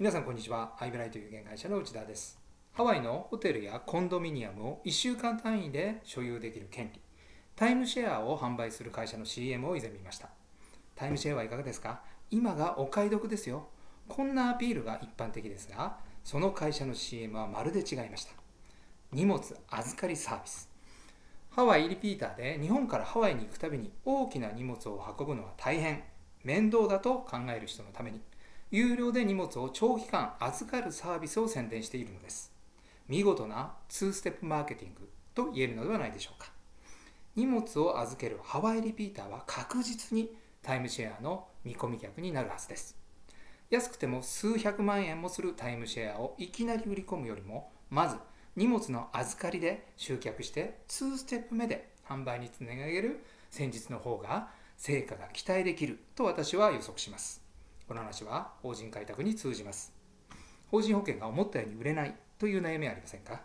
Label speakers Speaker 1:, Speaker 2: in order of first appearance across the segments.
Speaker 1: 皆さんこんにちは。アイブライという現会社の内田です。ハワイのホテルやコンドミニアムを1週間単位で所有できる権利、タイムシェアを販売する会社の CM を以前見ました。タイムシェアはいかがですか？今がお買い得ですよ。こんなアピールが一般的ですが、その会社の CM はまるで違いました。荷物預かりサービス。ハワイリピーターで日本からハワイに行くたびに大きな荷物を運ぶのは大変、面倒だと考える人のために、有料で荷物を長期間預かるサービスを宣伝しているのです。見事な2ステップマーケティングと言えるのではないでしょうか。荷物を預けるハワイリピーターは確実にタイムシェアの見込み客になるはずです。安くても数百万円もするタイムシェアをいきなり売り込むよりも、まず荷物の預かりで集客して2ステップ目で販売につなげる戦術の方が成果が期待できると私は予測します。この話は法人開拓に通じます。法人保険が思ったように売れないという悩みはありませんか？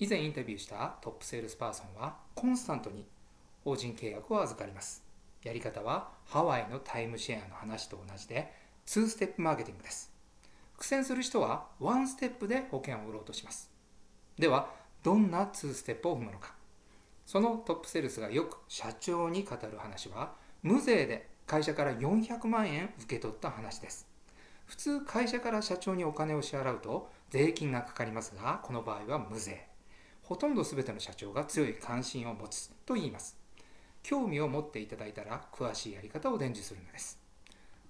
Speaker 1: 以前インタビューしたトップセールスパーソンはコンスタントに法人契約を預かります。やり方はハワイのタイムシェアの話と同じで2ステップマーケティングです。苦戦する人は1ステップで保険を売ろうとします。では、どんな2ステップを踏むのか？そのトップセールスがよく社長に語る話は、無税で会社から400万円受け取った話です。普通会社から社長にお金を支払うと税金がかかりますが、この場合は無税。ほとんど全ての社長が強い関心を持つと言います。興味を持っていただいたら詳しいやり方を伝授するのです。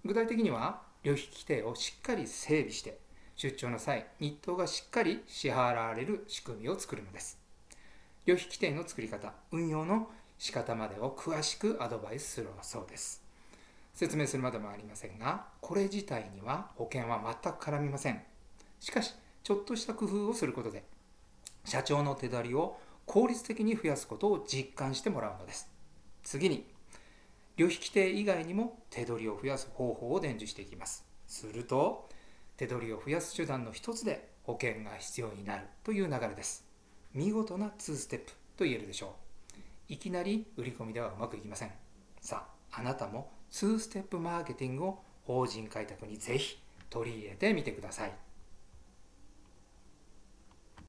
Speaker 1: 具体的には、旅費規定をしっかり整備して、出張の際、日当がしっかり支払われる仕組みを作るのです。旅費規定の作り方、運用の仕方までを詳しくアドバイスするそうです。説明するまでもありませんが、これ自体には保険は全く絡みません。しかし、ちょっとした工夫をすることで、社長の手取りを効率的に増やすことを実感してもらうのです。次に、旅費規定以外にも手取りを増やす方法を伝授していきます。すると、手取りを増やす手段の一つで保険が必要になるという流れです。見事な2ステップと言えるでしょう。いきなり売り込みではうまくいきません。さあ、あなたも2ステップマーケティングを法人開拓にぜひ取り入れてみてください。